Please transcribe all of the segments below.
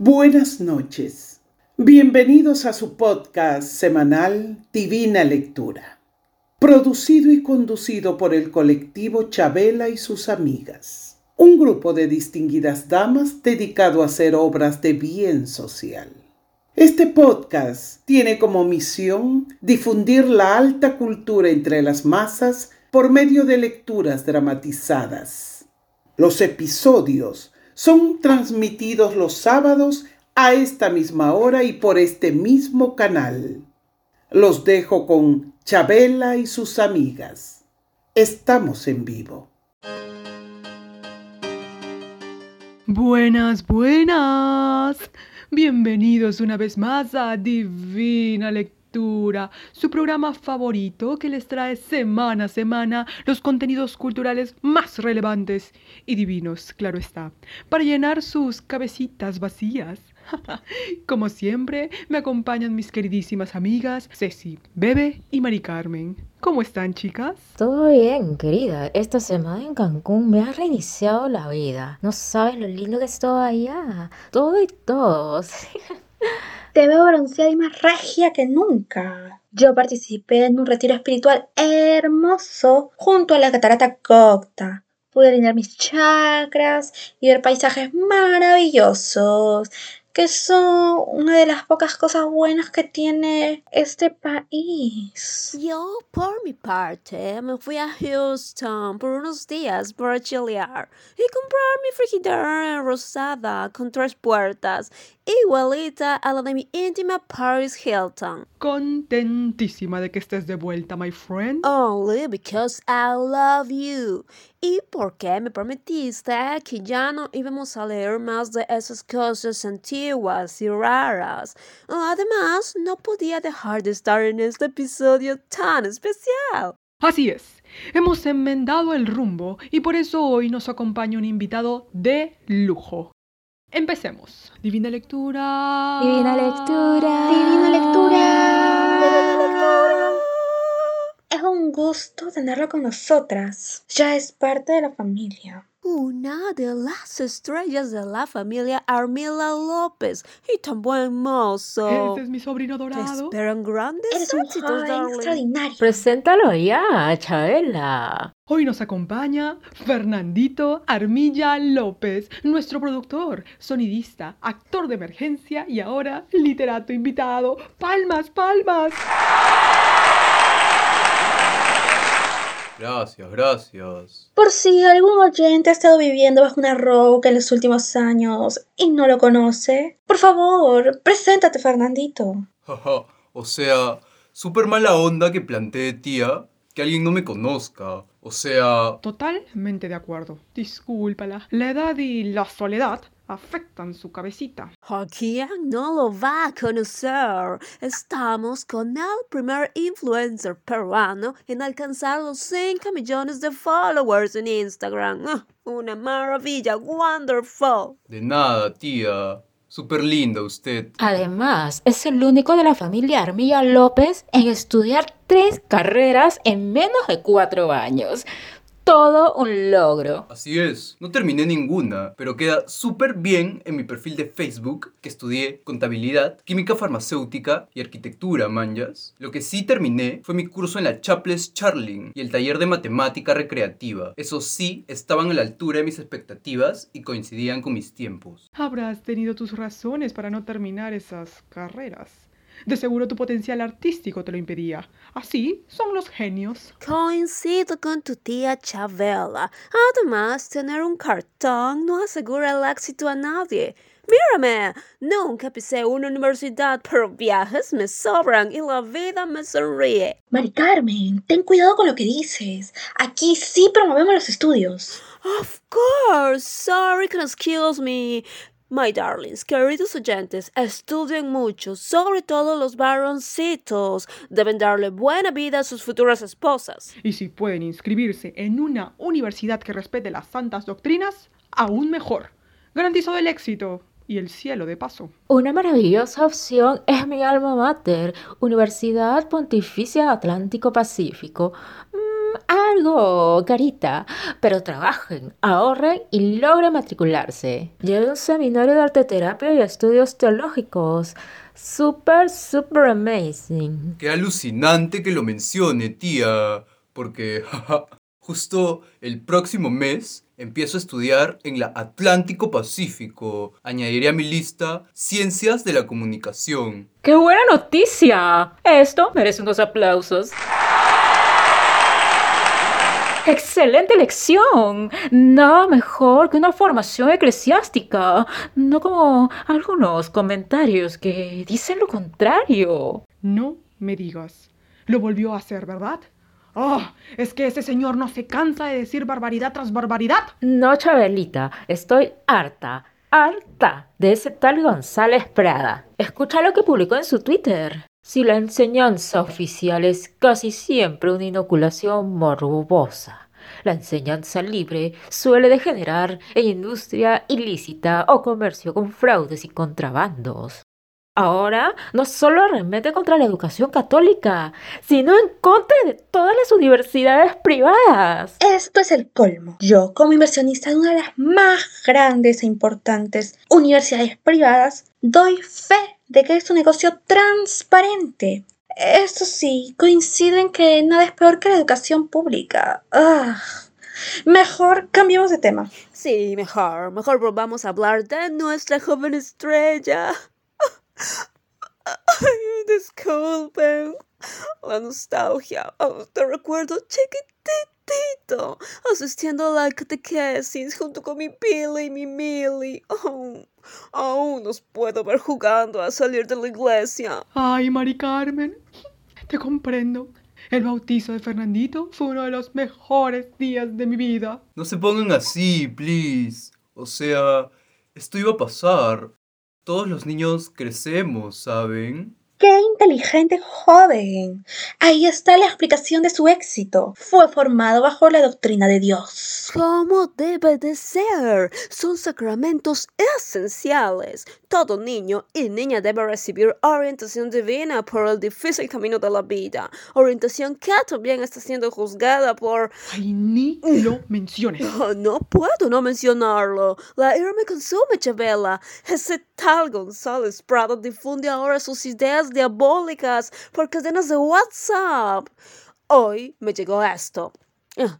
Buenas noches. Bienvenidos a su podcast semanal Divina Lectura, producido y conducido por el colectivo Chabela y sus amigas, un grupo de distinguidas damas dedicado a hacer obras de bien social. Este podcast tiene como misión difundir la alta cultura entre las masas por medio de lecturas dramatizadas. Los episodios son transmitidos los sábados a esta misma hora y por este mismo canal. Los dejo con Chabela y sus amigas. Estamos en vivo. Buenas, buenas. Bienvenidos una vez más a Divina Lectura su programa favorito que les trae semana a semana los contenidos culturales más relevantes y divinos, claro está, para llenar sus cabecitas vacías. Como siempre, me acompañan mis queridísimas amigas Ceci, Bebe y Mari Carmen. ¿Cómo están, chicas? Todo bien, querida. Esta semana en Cancún me ha reiniciado la vida. No sabes lo lindo que estoy allá. Todo y todos. Te veo bronceada y más regia que nunca. Yo participé en un retiro espiritual hermoso junto a la catarata Cocta. Pude alinear mis chakras y ver paisajes maravillosos que son una de las pocas cosas buenas que tiene este país. Yo, por mi parte, me fui a Houston por unos días para chilear y comprar mi frigidera rosada con tres puertas, igualita a la de mi íntima Paris Hilton. Contentísima de que estés de vuelta, my friend. Only because I love you. ¿Y por qué me prometiste que ya no íbamos a leer más de esas cosas antiguas y raras? Además, no podía dejar de estar en este episodio tan especial. Así es, hemos enmendado el rumbo y por eso hoy nos acompaña un invitado de lujo. Empecemos. Divina lectura. Divina lectura. Divina lectura. Es un gusto tenerlo con nosotras. Ya es parte de la familia. Una de las estrellas de la familia Armila López y tan buen mozo. Ese es mi sobrino Te dorado. esperan grandes Eres un éxitos, joven extraordinario. Preséntalo ya, Chabela. Hoy nos acompaña Fernandito Armilla López, nuestro productor, sonidista, actor de emergencia y ahora literato invitado. ¡Palmas, palmas! Gracias, gracias. Por si algún oyente ha estado viviendo bajo una roca en los últimos años y no lo conoce, por favor, preséntate, Fernandito. Jaja, o sea, súper mala onda que plantee tía que alguien no me conozca. O sea, Totalmente de acuerdo. Discúlpala. La edad y la soledad afectan su cabecita. ¿A quién no lo va a conocer? Estamos con el primer influencer peruano en alcanzar los 5 millones de followers en Instagram. Ah, Una maravilla, wonderful. de nada, tía. Súper linda usted. Además, es el único de la familia Armilla López en estudiar tres carreras en menos de cuatro años. Todo un logro. Así es, no terminé ninguna, pero queda súper bien en mi perfil de Facebook que estudié contabilidad, química farmacéutica y arquitectura, manjas. Lo que sí terminé fue mi curso en la Chaples Charling y el taller de matemática recreativa. Esos sí estaban a la altura de mis expectativas y coincidían con mis tiempos. Habrás tenido tus razones para no terminar esas carreras. De seguro tu potencial artístico te lo impedía. Así son los genios. Coincido con tu tía Chabela. Además, tener un cartón no asegura el éxito a nadie. Mírame, nunca pisé una universidad, pero viajes me sobran y la vida me sonríe. Mari Carmen, ten cuidado con lo que dices. Aquí sí promovemos los estudios. Of course, sorry, can excuse me. My darlings, queridos oyentes, estudien mucho, sobre todo los varoncitos. Deben darle buena vida a sus futuras esposas. Y si pueden inscribirse en una universidad que respete las santas doctrinas, aún mejor. Garantizado el éxito y el cielo de paso. Una maravillosa opción es mi alma mater, Universidad Pontificia Atlántico Pacífico. Algo carita, pero trabajen, ahorren y logren matricularse. Lleven un seminario de arte terapia y estudios teológicos. Super, super amazing. Qué alucinante que lo mencione, tía. Porque, jaja, justo el próximo mes empiezo a estudiar en la Atlántico Pacífico. Añadiré a mi lista Ciencias de la Comunicación. ¡Qué buena noticia! Esto merece unos aplausos. ¡Excelente elección! Nada mejor que una formación eclesiástica. No como algunos comentarios que dicen lo contrario. No me digas. Lo volvió a hacer, ¿verdad? ¡Oh! Es que ese señor no se cansa de decir barbaridad tras barbaridad. No, Chabelita, estoy harta, harta de ese tal González Prada. Escucha lo que publicó en su Twitter. Si la enseñanza oficial es casi siempre una inoculación morbosa, la enseñanza libre suele degenerar en industria ilícita o comercio con fraudes y contrabandos. Ahora no solo arremete contra la educación católica, sino en contra de todas las universidades privadas. Esto es el colmo. Yo, como inversionista de una de las más grandes e importantes universidades privadas, doy fe de que es un negocio transparente. Esto sí, coincido en que nada es peor que la educación pública. Ah. Mejor cambiemos de tema. Sí, mejor. Mejor volvamos a hablar de nuestra joven estrella. Disculpen. La nostalgia. Oh, te recuerdo chiquitito. Asistiendo a la catequesis junto con mi Billy y mi Millie. Oh, aún nos puedo ver jugando a salir de la iglesia. Ay, Mari Carmen. Te comprendo. El bautizo de Fernandito fue uno de los mejores días de mi vida. No se pongan así, please. O sea, esto iba a pasar. Todos los niños crecemos, ¿saben? ¡Qué inteligente joven! Ahí está la explicación de su éxito. Fue formado bajo la doctrina de Dios. Como debe de ser. Son sacramentos esenciales. Todo niño y niña debe recibir orientación divina por el difícil camino de la vida. Orientación que también está siendo juzgada por... Ay, ni lo menciones. Oh, no puedo no mencionarlo. La ira me consume, Chabela. Ese tal González Prado difunde ahora sus ideas diabólicas por cadenas de WhatsApp. Hoy me llegó esto. Ah,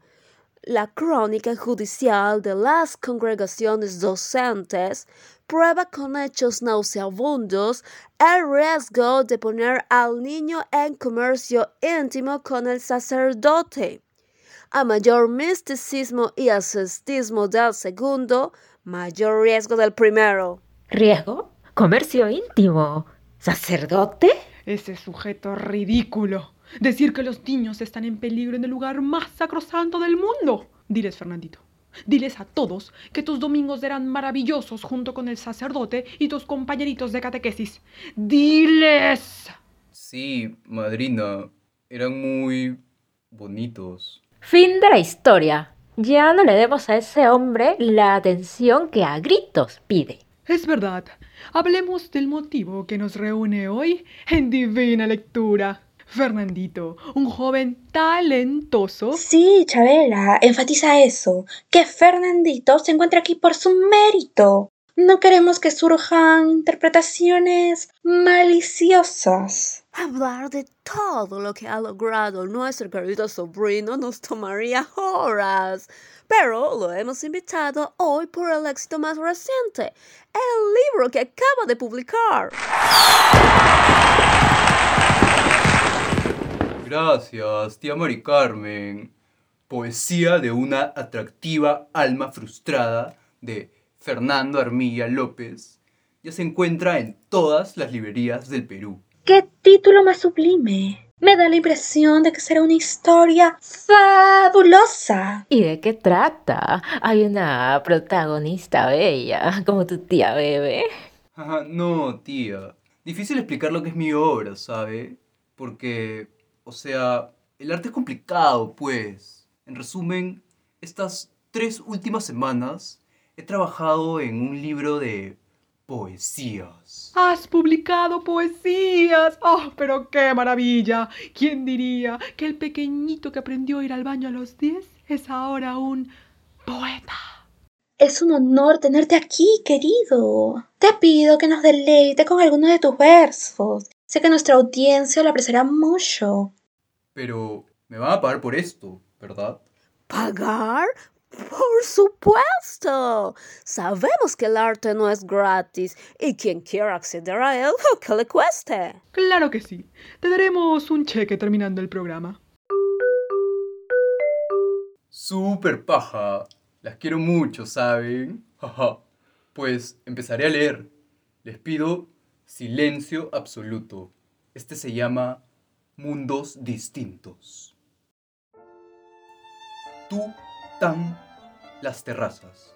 La crónica judicial de las congregaciones docentes prueba con hechos nauseabundos el riesgo de poner al niño en comercio íntimo con el sacerdote. A mayor misticismo y ascetismo del segundo, mayor riesgo del primero. ¿Riesgo? ¿Comercio íntimo? ¿Sacerdote? Ese sujeto ridículo. Decir que los niños están en peligro en el lugar más sacrosanto del mundo. Diles, Fernandito. Diles a todos que tus domingos eran maravillosos junto con el sacerdote y tus compañeritos de catequesis. Diles. Sí, madrina. Eran muy bonitos. Fin de la historia. Ya no le demos a ese hombre la atención que a gritos pide. Es verdad. Hablemos del motivo que nos reúne hoy en Divina Lectura. Fernandito, un joven talentoso. Sí, Chabela, enfatiza eso, que Fernandito se encuentra aquí por su mérito. No queremos que surjan interpretaciones maliciosas. Hablar de todo lo que ha logrado nuestro querido sobrino nos tomaría horas. Pero lo hemos invitado hoy por el éxito más reciente, el libro que acaba de publicar. Gracias, tía Mari Carmen. Poesía de una atractiva alma frustrada de Fernando Armilla López. Ya se encuentra en todas las librerías del Perú. ¡Qué título más sublime! Me da la impresión de que será una historia fabulosa. ¿Y de qué trata? Hay una protagonista bella, como tu tía Bebe. Ajá, no, tía. Difícil explicar lo que es mi obra, ¿sabe? Porque, o sea, el arte es complicado, pues. En resumen, estas tres últimas semanas he trabajado en un libro de poesías. Has publicado poesías. ¡Oh, pero qué maravilla! ¿Quién diría que el pequeñito que aprendió a ir al baño a los 10 es ahora un poeta? Es un honor tenerte aquí, querido. Te pido que nos deleite con alguno de tus versos. Sé que nuestra audiencia lo apreciará mucho. Pero me van a pagar por esto, ¿verdad? ¿Pagar? Por supuesto. Sabemos que el arte no es gratis y quien quiera acceder a él, que le cueste. Claro que sí. Te daremos un cheque terminando el programa. Super paja. Las quiero mucho, ¿saben? Pues empezaré a leer. Les pido silencio absoluto. Este se llama Mundos Distintos. Tú tan las terrazas,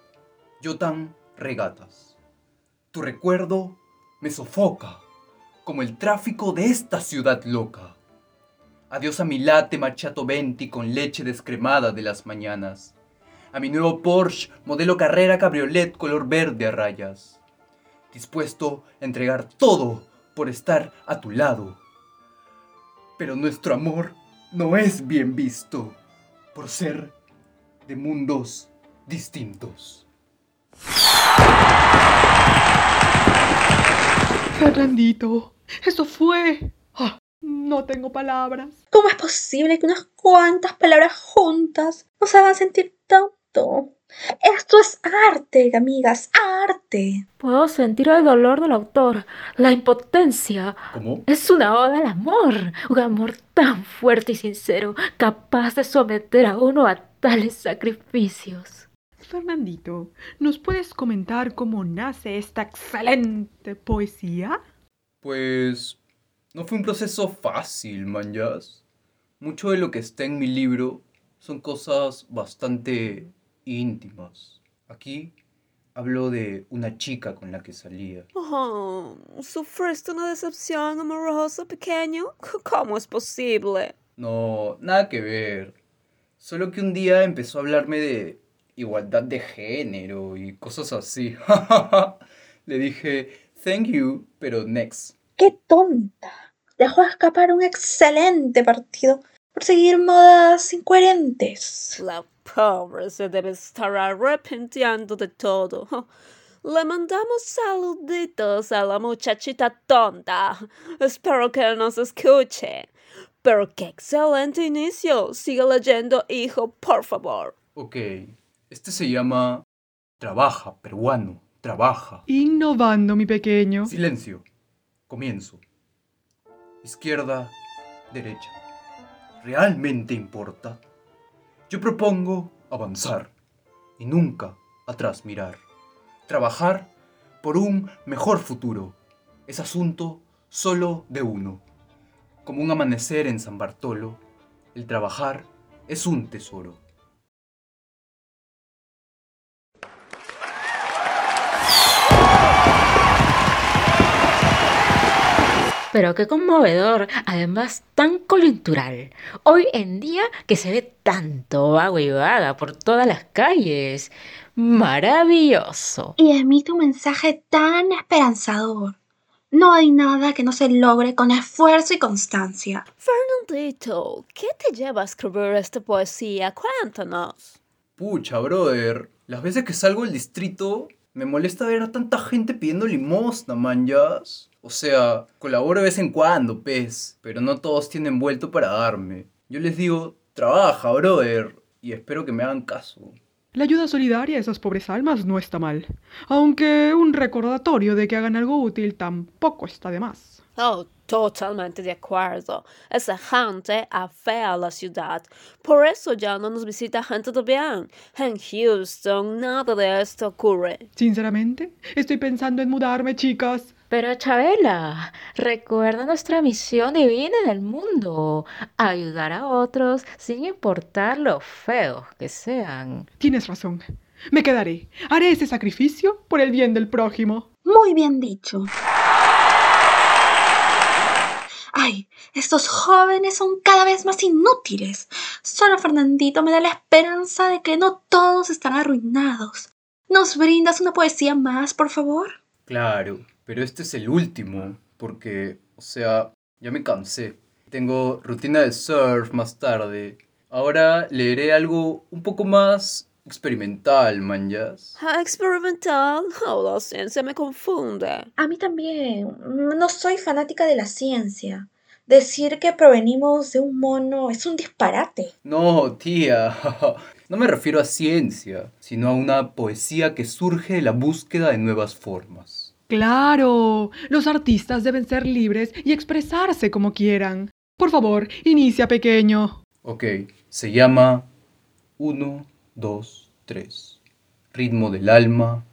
yo tan regatas. Tu recuerdo me sofoca como el tráfico de esta ciudad loca. Adiós a mi latte machato venti con leche descremada de las mañanas. A mi nuevo Porsche modelo carrera cabriolet color verde a rayas. Dispuesto a entregar todo por estar a tu lado. Pero nuestro amor no es bien visto por ser de mundos distintos. Fernandito, eso fue. Ah, no tengo palabras. ¿Cómo es posible que unas cuantas palabras juntas nos hagan sentir tanto? Esto es arte, amigas, arte. Puedo sentir el dolor del autor, la impotencia. ¿Cómo? Es una oda al amor, un amor tan fuerte y sincero, capaz de someter a uno a tales sacrificios. Fernandito, ¿nos puedes comentar cómo nace esta excelente poesía? Pues no fue un proceso fácil, manjas. Mucho de lo que está en mi libro son cosas bastante íntimas. Aquí hablo de una chica con la que salía. Oh, ¿Sufriste una decepción amorosa, pequeño? ¿Cómo es posible? No, nada que ver. Solo que un día empezó a hablarme de igualdad de género y cosas así. Le dije, thank you, pero next. ¡Qué tonta! Dejó escapar un excelente partido por seguir modas incoherentes. La pobre se debe estar arrepintiendo de todo. Le mandamos saluditos a la muchachita tonta. Espero que nos escuche. Pero qué excelente inicio. Sigue leyendo, hijo, por favor. Ok, este se llama Trabaja, peruano, trabaja. Innovando, mi pequeño. Silencio. Comienzo. Izquierda, derecha. ¿Realmente importa? Yo propongo avanzar y nunca atrás mirar. Trabajar por un mejor futuro es asunto solo de uno. Como un amanecer en San Bartolo, el trabajar es un tesoro. Pero qué conmovedor, además tan coyuntural. Hoy en día que se ve tanto agua y vaga por todas las calles. Maravilloso. Y emite un mensaje tan esperanzador. No hay nada que no se logre con esfuerzo y constancia. Fernandito, ¿qué te lleva a escribir esta poesía? Cuéntanos. Pucha, brother. Las veces que salgo del distrito, me molesta ver a tanta gente pidiendo limosna, manjas. O sea, colaboro de vez en cuando, pez, pero no todos tienen vuelto para darme. Yo les digo, trabaja, brother, y espero que me hagan caso. La ayuda solidaria a esas pobres almas no está mal, aunque un recordatorio de que hagan algo útil tampoco está de más. Oh, totalmente de acuerdo. Esa gente afea a la ciudad. Por eso ya no nos visita gente de bien. En Houston nada de esto ocurre. Sinceramente, estoy pensando en mudarme, chicas. Pero Chabela, recuerda nuestra misión divina en el mundo, ayudar a otros sin importar lo feos que sean. Tienes razón. Me quedaré. Haré ese sacrificio por el bien del prójimo. Muy bien dicho. Ay, estos jóvenes son cada vez más inútiles. Solo Fernandito me da la esperanza de que no todos están arruinados. ¿Nos brindas una poesía más, por favor? Claro, pero este es el último, porque, o sea, ya me cansé. Tengo rutina de surf más tarde. Ahora leeré algo un poco más experimental, manjas. Ah, Experimental. Oh, la ciencia me confunde. A mí también. No soy fanática de la ciencia. Decir que provenimos de un mono es un disparate. No, tía. No me refiero a ciencia, sino a una poesía que surge de la búsqueda de nuevas formas. Claro, los artistas deben ser libres y expresarse como quieran. Por favor, inicia pequeño. Ok, se llama 1, 2, 3. Ritmo del alma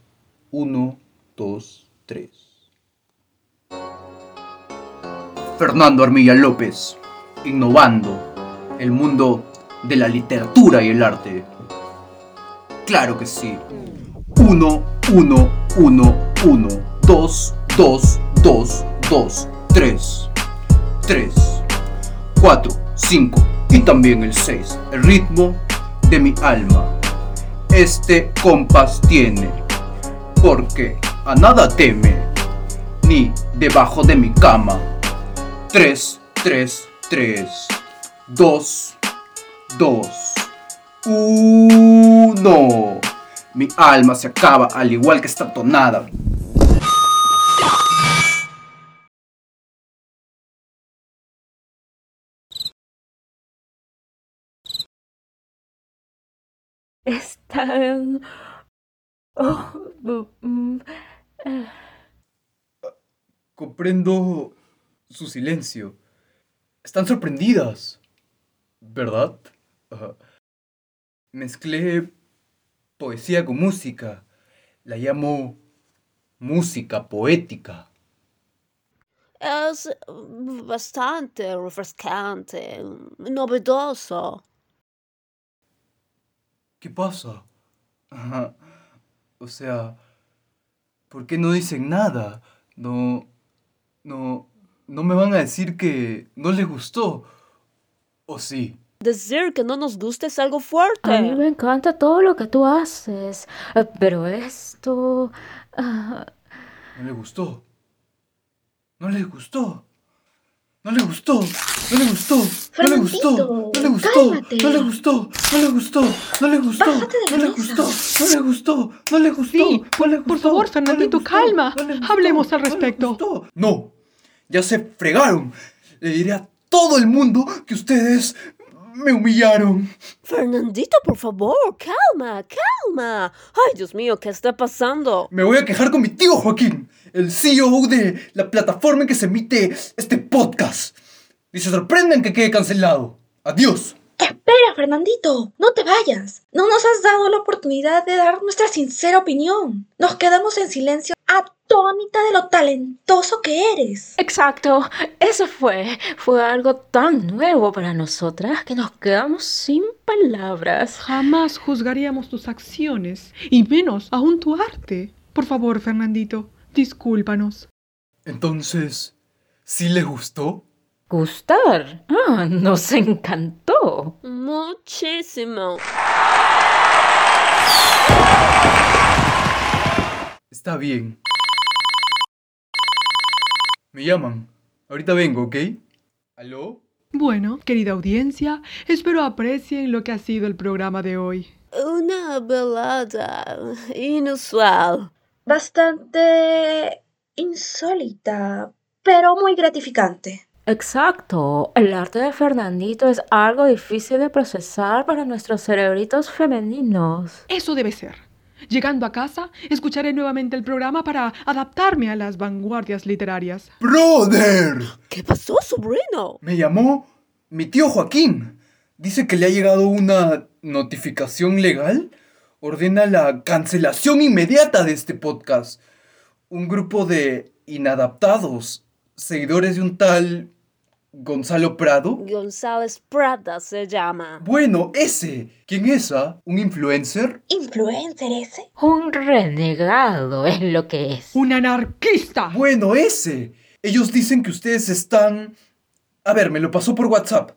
1, 2, 3. Fernando Armilla López, innovando el mundo de la literatura y el arte. Claro que sí. 1, 1, 1, 1, 2, 2, 2, 2, 3. 3, 4, 5 y también el 6. El ritmo de mi alma. Este compás tiene, porque a nada teme, ni debajo de mi cama. 3, 3, 3, 2, 2, 1. Mi alma se acaba al igual que esta tonada. Comprendo su silencio. Están sorprendidas, ¿verdad? Mezclé poesía con música. La llamo música poética. Es bastante refrescante, novedoso. ¿Qué pasa? Ajá. O sea, ¿por qué no dicen nada? No, no, no me van a decir que no les gustó. ¿O sí? Decir que no nos gusta es algo fuerte. A mí me encanta todo lo que tú haces, eh, pero esto... ah, ¿No les gustó? ¿No les gustó? ¿No les gustó? ¿No les gustó? ¿No les gustó? ¿No les gustó? ¿No les gustó? ¿No les gustó? ¿No les gustó? ¿No mesa. gustó? ¿No les gustó? ¿No les gustó? Sí, ¿No les por gustó? favor, ¿No Fernandito, calma. ¿No les gustó? Hablemos al ¿No les respecto. gustó? No, ya se fregaron. Le diré a todo el mundo que ustedes me humillaron. Fernandito, por favor, calma, calma. Ay, Dios mío, ¿qué está pasando? Me voy a quejar con mi tío Joaquín, el CEO de la plataforma en que se emite este podcast. Y se sorprenden que quede cancelado. Adiós. Espera, Fernandito, no te vayas. No nos has dado la oportunidad de dar nuestra sincera opinión. Nos quedamos en silencio atónita de lo talentoso que eres. Exacto, eso fue. Fue algo tan nuevo para nosotras que nos quedamos sin palabras. Jamás juzgaríamos tus acciones, y menos aún tu arte. Por favor, Fernandito, discúlpanos. Entonces, ¿sí les gustó? ¿Gustar? Ah, nos encantó. Muchísimo. Está bien. Me llaman. Ahorita vengo, ¿ok? ¿Aló? Bueno, querida audiencia, espero aprecien lo que ha sido el programa de hoy. Una velada inusual. Bastante insólita, pero muy gratificante. Exacto, el arte de Fernandito es algo difícil de procesar para nuestros cerebritos femeninos. Eso debe ser. Llegando a casa, escucharé nuevamente el programa para adaptarme a las vanguardias literarias. ¡Brother! ¿Qué pasó, sobrino? Me llamó mi tío Joaquín. Dice que le ha llegado una notificación legal. Ordena la cancelación inmediata de este podcast. Un grupo de inadaptados, seguidores de un tal Gonzalo Prado. González Prada se llama. Bueno, ese. ¿Quién es, ah? ¿Un influencer? ¿Influencer ese? Un renegado es lo que es. ¡Un anarquista! Bueno, ese. Ellos dicen que ustedes están... A ver, me lo pasó por WhatsApp.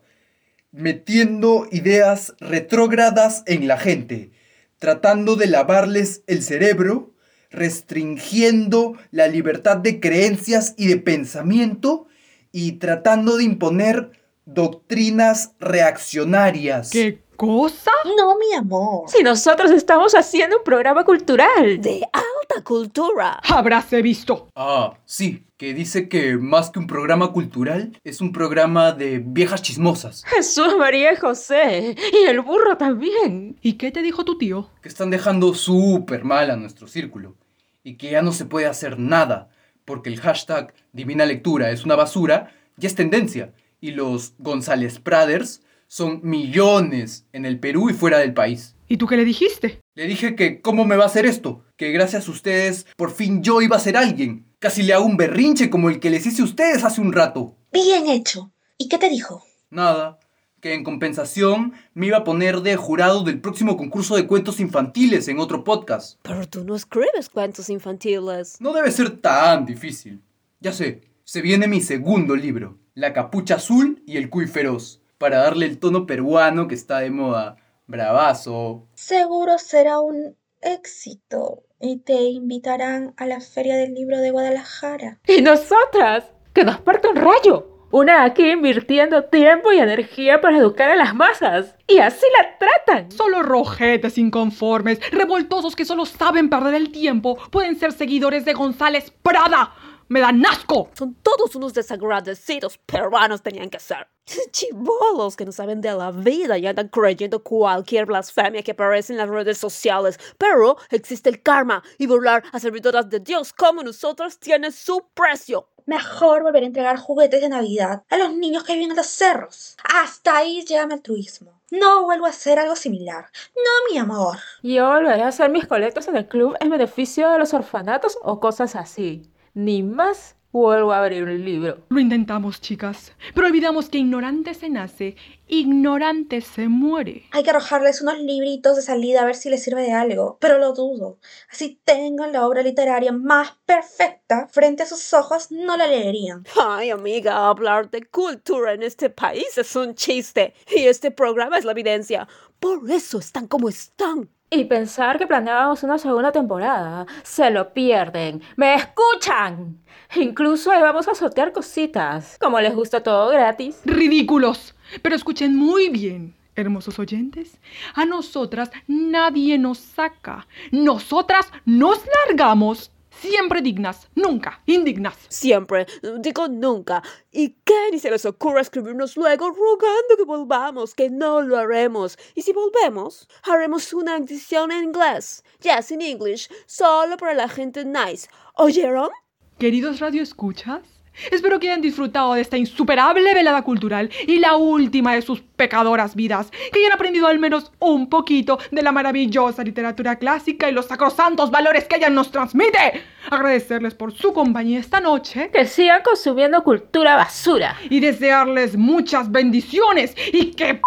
Metiendo ideas retrógradas en la gente. Tratando de lavarles el cerebro. restringiendo la libertad de creencias y de pensamiento y tratando de imponer doctrinas reaccionarias. ¿Qué cosa? No, mi amor. Si nosotros estamos haciendo un programa cultural. De alta cultura. Habráse visto. Ah, sí, que dice que más que un programa cultural, es un programa de viejas chismosas, Jesús, María y José. Y el burro también. ¿Y qué te dijo tu tío? que están dejando súper mal a nuestro círculo y que ya no se puede hacer nada porque el hashtag Divina Lectura es una basura ya es tendencia y los González Praders son millones en el Perú y fuera del país. ¿Y tú qué le dijiste? Le dije que cómo me va a hacer esto, que gracias a ustedes por fin yo iba a ser alguien. Casi le hago un berrinche como el que les hice a ustedes hace un rato. Bien hecho. ¿Y qué te dijo? Nada, que en compensación me iba a poner de jurado del próximo concurso de cuentos infantiles en otro podcast. Pero tú no escribes cuentos infantiles. No debe ser tan difícil. Ya sé, se viene mi segundo libro, La capucha azul y el cuy feroz, para darle el tono peruano que está de moda. Bravazo. Seguro será un éxito y te invitarán a la Feria del Libro de Guadalajara. Y nosotras. Que nos parte un rayo. Una aquí invirtiendo tiempo y energía para educar a las masas. Y así la tratan. Solo rojetes inconformes, revoltosos que solo saben perder el tiempo, pueden ser seguidores de González Prada. ¡Me dan asco! Son todos unos desagradecidos peruanos tenían que ser. Chibolos que no saben de la vida y andan creyendo cualquier blasfemia que aparece en las redes sociales. Pero existe el karma y burlar a servidoras de Dios como nosotros tiene su precio. Mejor volver a entregar juguetes de Navidad a los niños que viven en los cerros. Hasta ahí llega mi altruismo. No vuelvo a hacer algo similar. No, mi amor. Yo volveré a hacer mis colectas en el club en beneficio de los orfanatos o cosas así. Ni más vuelvo a abrir un libro. Lo intentamos, chicas, pero olvidamos que ignorante se nace, ignorante se muere. Hay que arrojarles unos libritos de salida a ver si les sirve de algo, pero lo dudo. Así tengan la obra literaria más perfecta frente a sus ojos, no la leerían. Ay, amiga, hablar de cultura en este país es un chiste. Y este programa es la evidencia. Por eso están como están. Y pensar que planeábamos una segunda temporada. Se lo pierden. ¿Me escuchan? Incluso vamos a sortear cositas. Como les gusta todo gratis. Ridículos. Pero escuchen muy bien, hermosos oyentes. A nosotras nadie nos saca. Nosotras nos largamos. Siempre dignas, nunca indignas. Siempre, digo nunca. ¿Y qué ni se les ocurre escribirnos luego rogando que volvamos? Que no lo haremos. Y si volvemos, haremos una edición en inglés. Yes, in English. Solo para la gente nice. ¿Oyeron? Queridos radioescuchas, espero que hayan disfrutado de esta insuperable velada cultural y la última de sus pecadoras vidas, que hayan aprendido al menos un poquito de la maravillosa literatura clásica y los sacrosantos valores que ella nos transmite. Agradecerles por su compañía esta noche Que sigan consumiendo cultura basura. y desearles muchas bendiciones y que...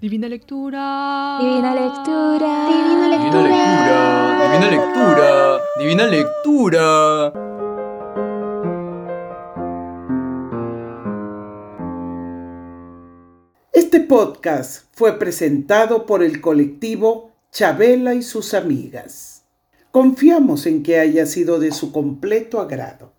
Divina lectura. Divina lectura. Divina Divina lectura, divina lectura, divina lectura. Este podcast fue presentado por el colectivo Chabela y sus amigas. Confiamos en que haya sido de su completo agrado.